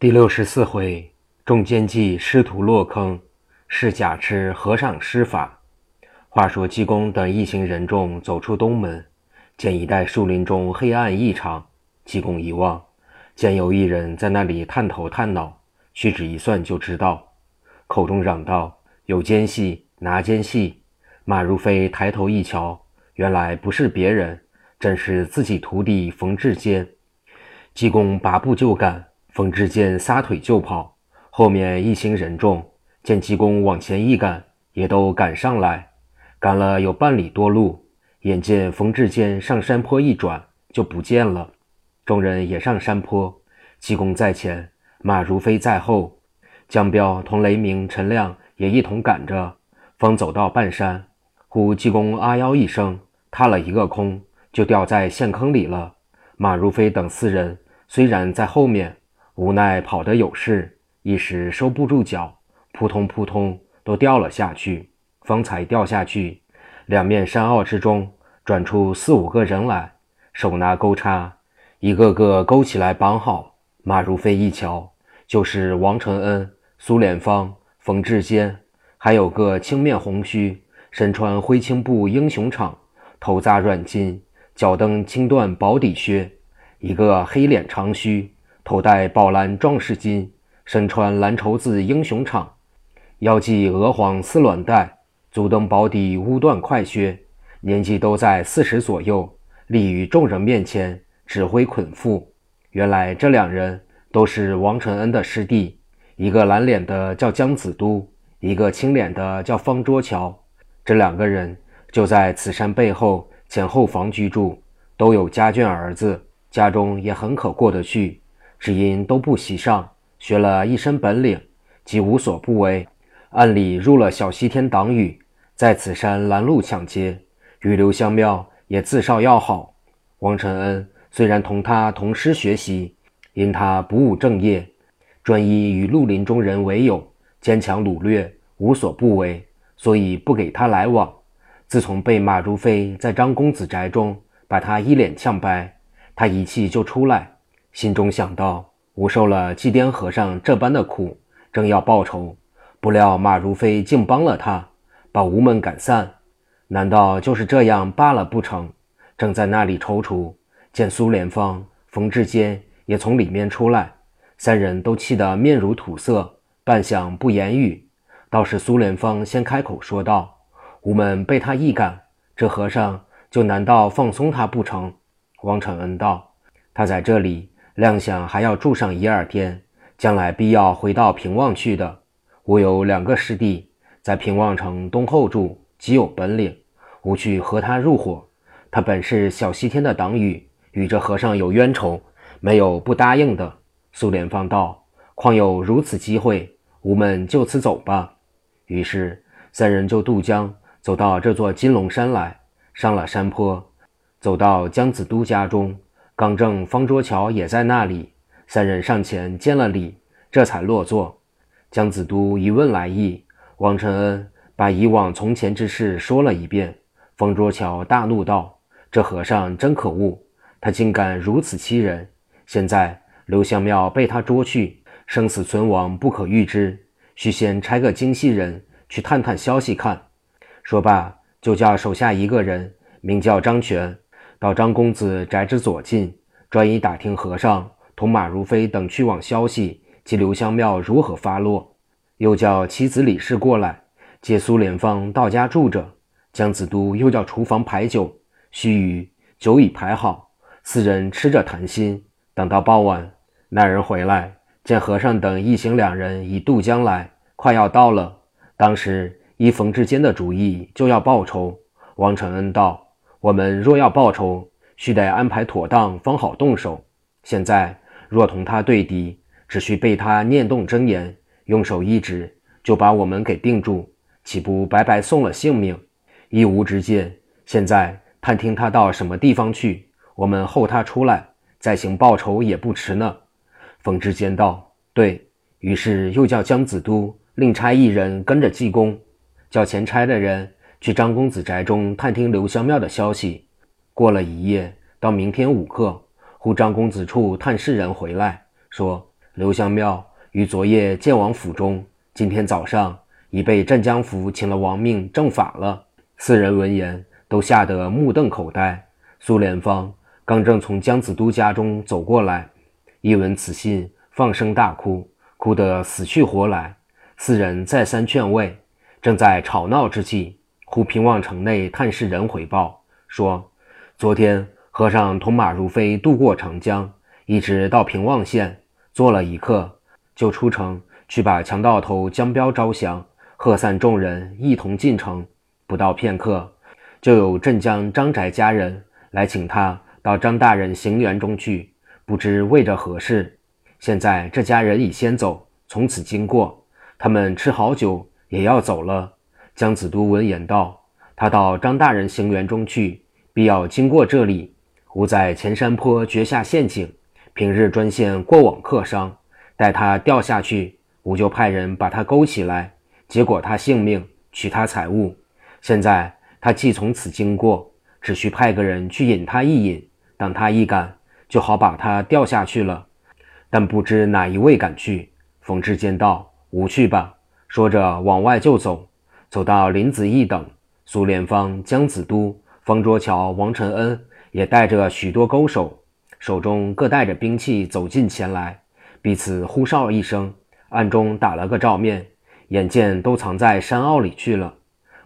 第六十四回，众奸计师徒落坑，是假痴和尚施法。话说济公等一行人众走出东门，见一带树林中黑暗异常。济公一望，见有一人在那里探头探脑，屈指一算就知道，口中嚷道：“有奸细，拿奸细！”马如飞抬头一瞧，原来不是别人，正是自己徒弟冯志坚。济公拔步就赶。冯志坚撒腿就跑，后面一行人众见济公往前一赶，也都赶上来。赶了有半里多路，眼见冯志坚上山坡一转就不见了。众人也上山坡，济公在前，马如飞在后，江彪同雷鸣、陈亮也一同赶着。方走到半山，忽济公啊腰一声，踏了一个空，就掉在陷坑里了。马如飞等四人虽然在后面。无奈跑得有事，一时收不住脚，扑通扑通都掉了下去。方才掉下去，两面山坳之中转出四五个人来，手拿钩叉，一个个勾起来绑好。马如飞一瞧，就是王承恩、苏连芳、冯志坚，还有个青面红须、身穿灰青布英雄氅，头扎软巾、脚蹬青缎薄底靴，一个黑脸长须。头戴宝蓝壮士巾，身穿蓝绸子英雄氅，腰系鹅黄丝鸾带，足蹬薄底乌缎快靴，年纪都在四十左右，立于众人面前指挥捆缚。原来这两人都是王承恩的师弟，一个蓝脸的叫姜子都，一个青脸的叫方卓桥。这两个人就在此山背后前后房居住，都有家眷儿子，家中也很可过得去。只因都不习上，学了一身本领，即无所不为。暗里入了小西天党羽，在此山拦路抢劫，与刘香庙也自少要好。王承恩虽然同他同师学习，因他不务正业，专一与绿林中人为友，坚强掳掠，无所不为，所以不给他来往。自从被马如飞在张公子宅中把他一脸呛白，他一气就出来。心中想到：吾受了祭颠和尚这般的苦，正要报仇，不料马如飞竟帮了他，把吴门赶散。难道就是这样罢了不成？正在那里踌躇，见苏连芳、冯志坚也从里面出来，三人都气得面如土色，半晌不言语。倒是苏连芳先开口说道：“吴门被他一赶，这和尚就难道放松他不成？”王承恩道：“他在这里。”亮想还要住上一二天，将来必要回到平望去的。我有两个师弟在平望城东后住，极有本领，吾去和他入伙。他本是小西天的党羽，与这和尚有冤仇，没有不答应的。苏连芳道：“况有如此机会，吾们就此走吧。”于是三人就渡江，走到这座金龙山来，上了山坡，走到姜子都家中。刚正、方卓桥也在那里，三人上前见了礼，这才落座。姜子都一问来意，王承恩把以往从前之事说了一遍。方卓桥大怒道：“这和尚真可恶，他竟敢如此欺人！现在刘香庙被他捉去，生死存亡不可预知，须先差个精细人去探探消息看。”说罢，就叫手下一个人，名叫张全。到张公子宅之左近，专一打听和尚同马如飞等去往消息及刘香庙如何发落。又叫妻子李氏过来，借苏莲芳到家住着。姜子都又叫厨房排酒，须臾酒已排好，四人吃着谈心。等到傍晚，那人回来，见和尚等一行两人已渡江来，快要到了。当时依冯志坚的主意，就要报仇。王承恩道。我们若要报仇，须得安排妥当，方好动手。现在若同他对敌，只需被他念动真言，用手一指，就把我们给定住，岂不白白送了性命？一无之见。现在探听他到什么地方去，我们候他出来，再行报仇也不迟呢。冯之坚道：“对。”于是又叫姜子都另差一人跟着济公，叫前差的人。去张公子宅中探听刘香庙的消息，过了一夜，到明天午刻，呼张公子处探视人回来，说刘香庙于昨夜见王府中，今天早上已被镇江府请了王命正法了。四人闻言，都吓得目瞪口呆。苏连芳刚正从江子都家中走过来，一闻此信，放声大哭，哭得死去活来。四人再三劝慰，正在吵闹之际，忽平望城内探视人回报说，昨天和尚同马如飞渡过长江，一直到平望县。坐了一刻，就出城去把强盗头江彪招降，喝散众人，一同进城。不到片刻，就有镇江张宅家人来请他到张大人行辕中去，不知为着何事。现在这家人已先走，从此经过，他们吃好酒也要走了。江子都闻言道：“他到张大人行辕中去，必要经过这里。吾在前山坡掘下陷阱。”平日专线过往客商，待他掉下去，吾就派人把他勾起来，结果他性命，取他财物。现在他既从此经过，只需派个人去引他一引，等他一赶，就好把他掉下去了。但不知哪一位敢去？冯志坚道：“吾去吧。”说着往外就走，走到林子义等、苏连芳、江子都、方卓桥、王承恩，也带着许多勾手。手中各带着兵器走近前来，彼此呼哨一声，暗中打了个照面，眼见都藏在山坳里去了。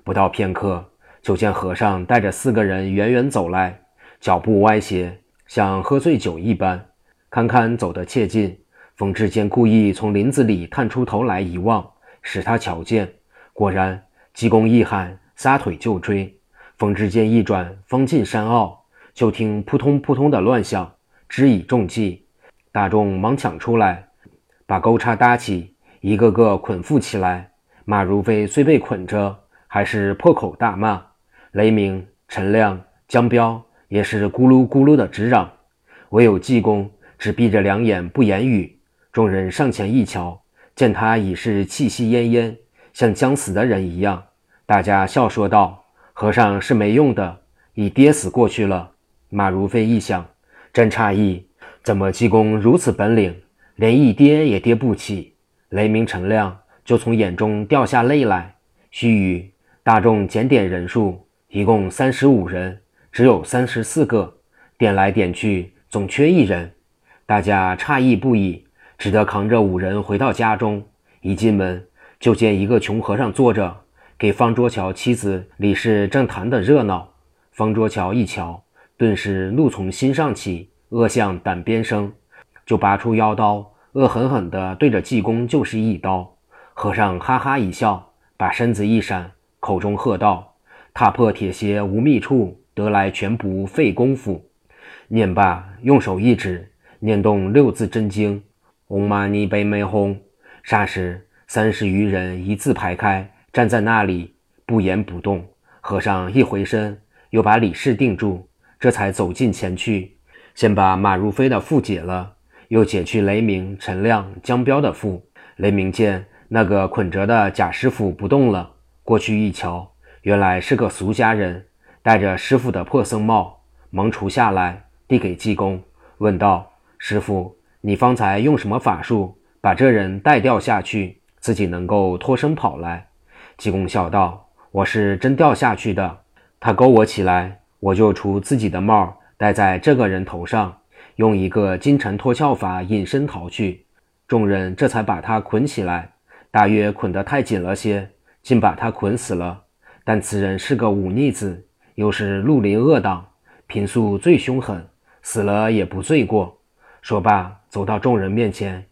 不到片刻，就见和尚带着四个人远远走来，脚步歪斜，像喝醉酒一般。堪堪走得切近，冯志坚故意从林子里探出头来一望，使他瞧见。果然，济公一喊，撒腿就追。风之间一转，方进山坳，就听扑通扑通的乱响。知以中计，大众忙抢出来，把钩叉搭起，一个个捆缚起来。马如飞虽被捆着，还是破口大骂。雷鸣、陈亮、江彪也是咕噜咕噜的直嚷，唯有济公只闭着两眼不言语。众人上前一瞧，见他已是气息奄奄，像将死的人一样。大家笑说道：“和尚是没用的，已跌死过去了。”马如飞一想。真诧异，怎么济公如此本领，连一跌也跌不起？雷鸣陈亮就从眼中掉下泪来。须臾，大众检点人数，一共三十五人，只有三十四个，点来点去，总缺一人。大家诧异不已，只得扛着五人回到家中。一进门，就见一个穷和尚坐着，给方卓桥妻子李氏正谈得热闹。方卓桥一瞧。顿时怒从心上起，恶向胆边生，就拔出腰刀，恶狠狠地对着济公就是一刀。和尚哈哈一笑，把身子一闪，口中喝道：“踏破铁鞋无觅处，得来全不费功夫。”念罢，用手一指，念动六字真经：“嗡嘛呢呗咪吽。”霎时，三十余人一字排开，站在那里不言不动。和尚一回身，又把李氏定住。这才走近前去，先把马如飞的缚解了，又解去雷鸣、陈亮、江彪的缚。雷鸣见那个捆着的贾师傅不动了，过去一瞧，原来是个俗家人，戴着师傅的破僧帽，忙除下来，递给济公，问道：“师傅，你方才用什么法术把这人带掉下去，自己能够脱身跑来？”济公笑道：“我是真掉下去的，他勾我起来。”我就除自己的帽戴在这个人头上，用一个金蝉脱壳法隐身逃去。众人这才把他捆起来，大约捆得太紧了些，竟把他捆死了。但此人是个忤逆子，又是绿林恶党，平素最凶狠，死了也不罪过。说罢，走到众人面前，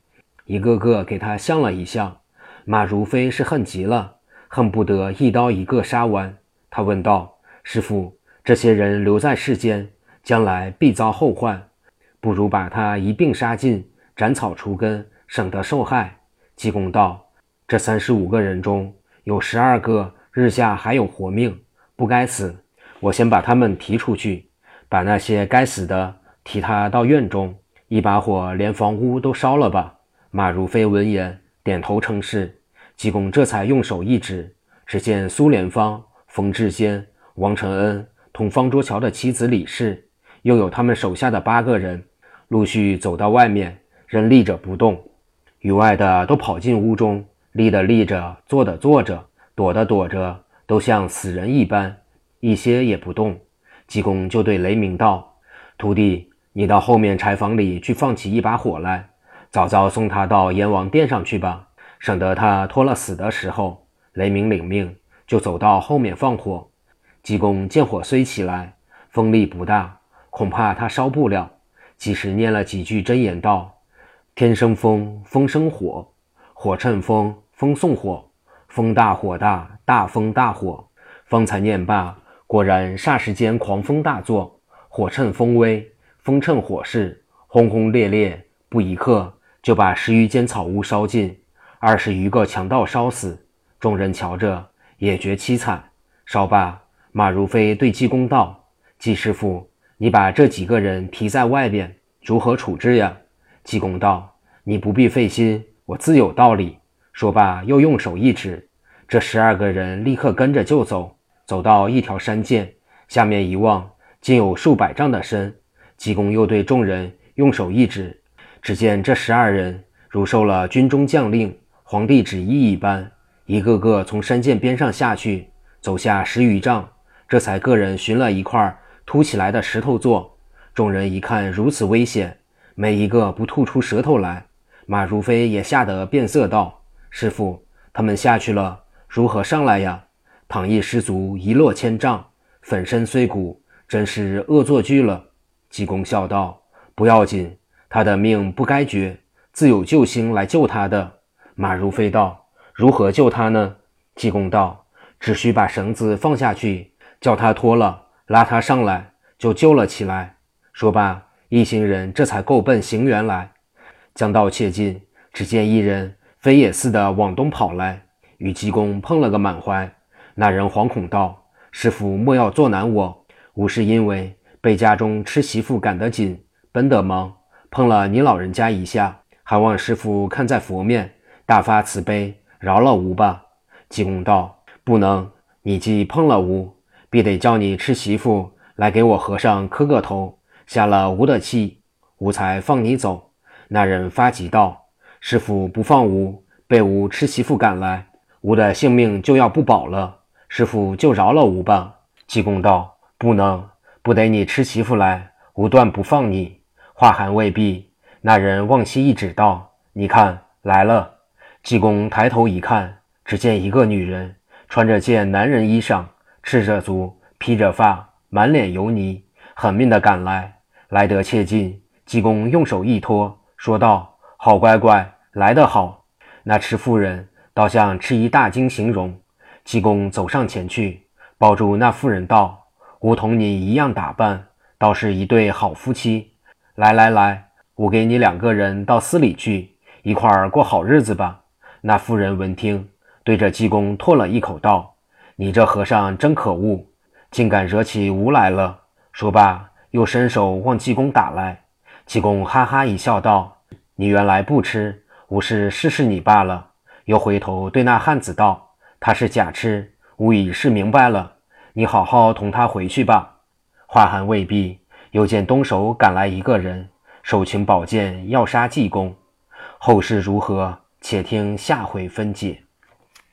一个个给他相了一相。马如飞是恨极了，恨不得一刀一个杀完。他问道：“师傅。”这些人留在世间，将来必遭后患，不如把他一并杀尽，斩草除根，省得受害。济公道：“这三十五个人中有十二个日下还有活命，不该死。我先把他们提出去，把那些该死的提他到院中，一把火连房屋都烧了吧。”马如飞闻言点头称是。济公这才用手一指，只见苏连芳、冯志坚、王承恩。同方卓桥的妻子李氏，又有他们手下的八个人，陆续走到外面，仍立着不动。域外的都跑进屋中，立的立着，坐的坐着，躲的躲着，都像死人一般，一些也不动。济公就对雷鸣道：“徒弟，你到后面柴房里去放起一把火来，早早送他到阎王殿上去吧，省得他拖了死的时候。”雷鸣领命，就走到后面放火。济公见火虽起来，风力不大，恐怕他烧不了。即时念了几句真言，道：“天生风，风生火，火趁风，风送火，风大火大，大风大火。”方才念罢，果然霎时间狂风大作，火趁风威，风趁火势，轰轰烈烈，不一刻就把十余间草屋烧尽，二十余个强盗烧死。众人瞧着也觉凄惨。烧罢。马如飞对济公道：“济师傅，你把这几个人提在外边，如何处置呀？”济公道：“你不必费心，我自有道理。”说罢，又用手一指，这十二个人立刻跟着就走。走到一条山涧下面一望，竟有数百丈的深。济公又对众人用手一指，只见这十二人如受了军中将令、皇帝旨意一般，一个个从山涧边上下去，走下十余丈。这才个人寻了一块凸起来的石头坐。众人一看如此危险，没一个不吐出舌头来。马如飞也吓得变色道：“师傅，他们下去了，如何上来呀？倘一失足，一落千丈，粉身碎骨，真是恶作剧了。”济公笑道：“不要紧，他的命不该绝，自有救星来救他的。”马如飞道：“如何救他呢？”济公道：“只需把绳子放下去。”叫他脱了，拉他上来，就救了起来。说罢，一行人这才够奔行辕来。将到切近，只见一人飞也似的往东跑来，与济公碰了个满怀。那人惶恐道：“师傅莫要作难我，吾是因为被家中吃媳妇赶得紧，奔得忙，碰了你老人家一下，还望师傅看在佛面，大发慈悲，饶了吾吧。”济公道：“不能，你既碰了吾。”必得叫你吃媳妇来给我和尚磕个头，下了吾的气，吾才放你走。那人发急道：“师傅不放吾，被吾吃媳妇赶来，吾的性命就要不保了。师傅就饶了吾吧。”济公道：“不能，不得你吃媳妇来，吾断不放你。”话还未毕，那人往西一指道：“你看来了。”济公抬头一看，只见一个女人穿着件男人衣裳。赤着足，披着发，满脸油泥，狠命的赶来。来得切近，济公用手一托，说道：“好乖乖，来得好。”那赤妇人倒像吃一大惊形容。济公走上前去，抱住那妇人道：“吾同你一样打扮，倒是一对好夫妻。来来来，我给你两个人到寺里去，一块儿过好日子吧。”那妇人闻听，对着济公唾了一口道。你这和尚真可恶，竟敢惹起吾来了！说罢，又伸手往济公打来。济公哈哈一笑，道：“你原来不吃，吾是试试你罢了。”又回头对那汉子道：“他是假吃，吾已是明白了。你好好同他回去吧。”话还未毕，又见东首赶来一个人，手擎宝剑要杀济公。后事如何？且听下回分解。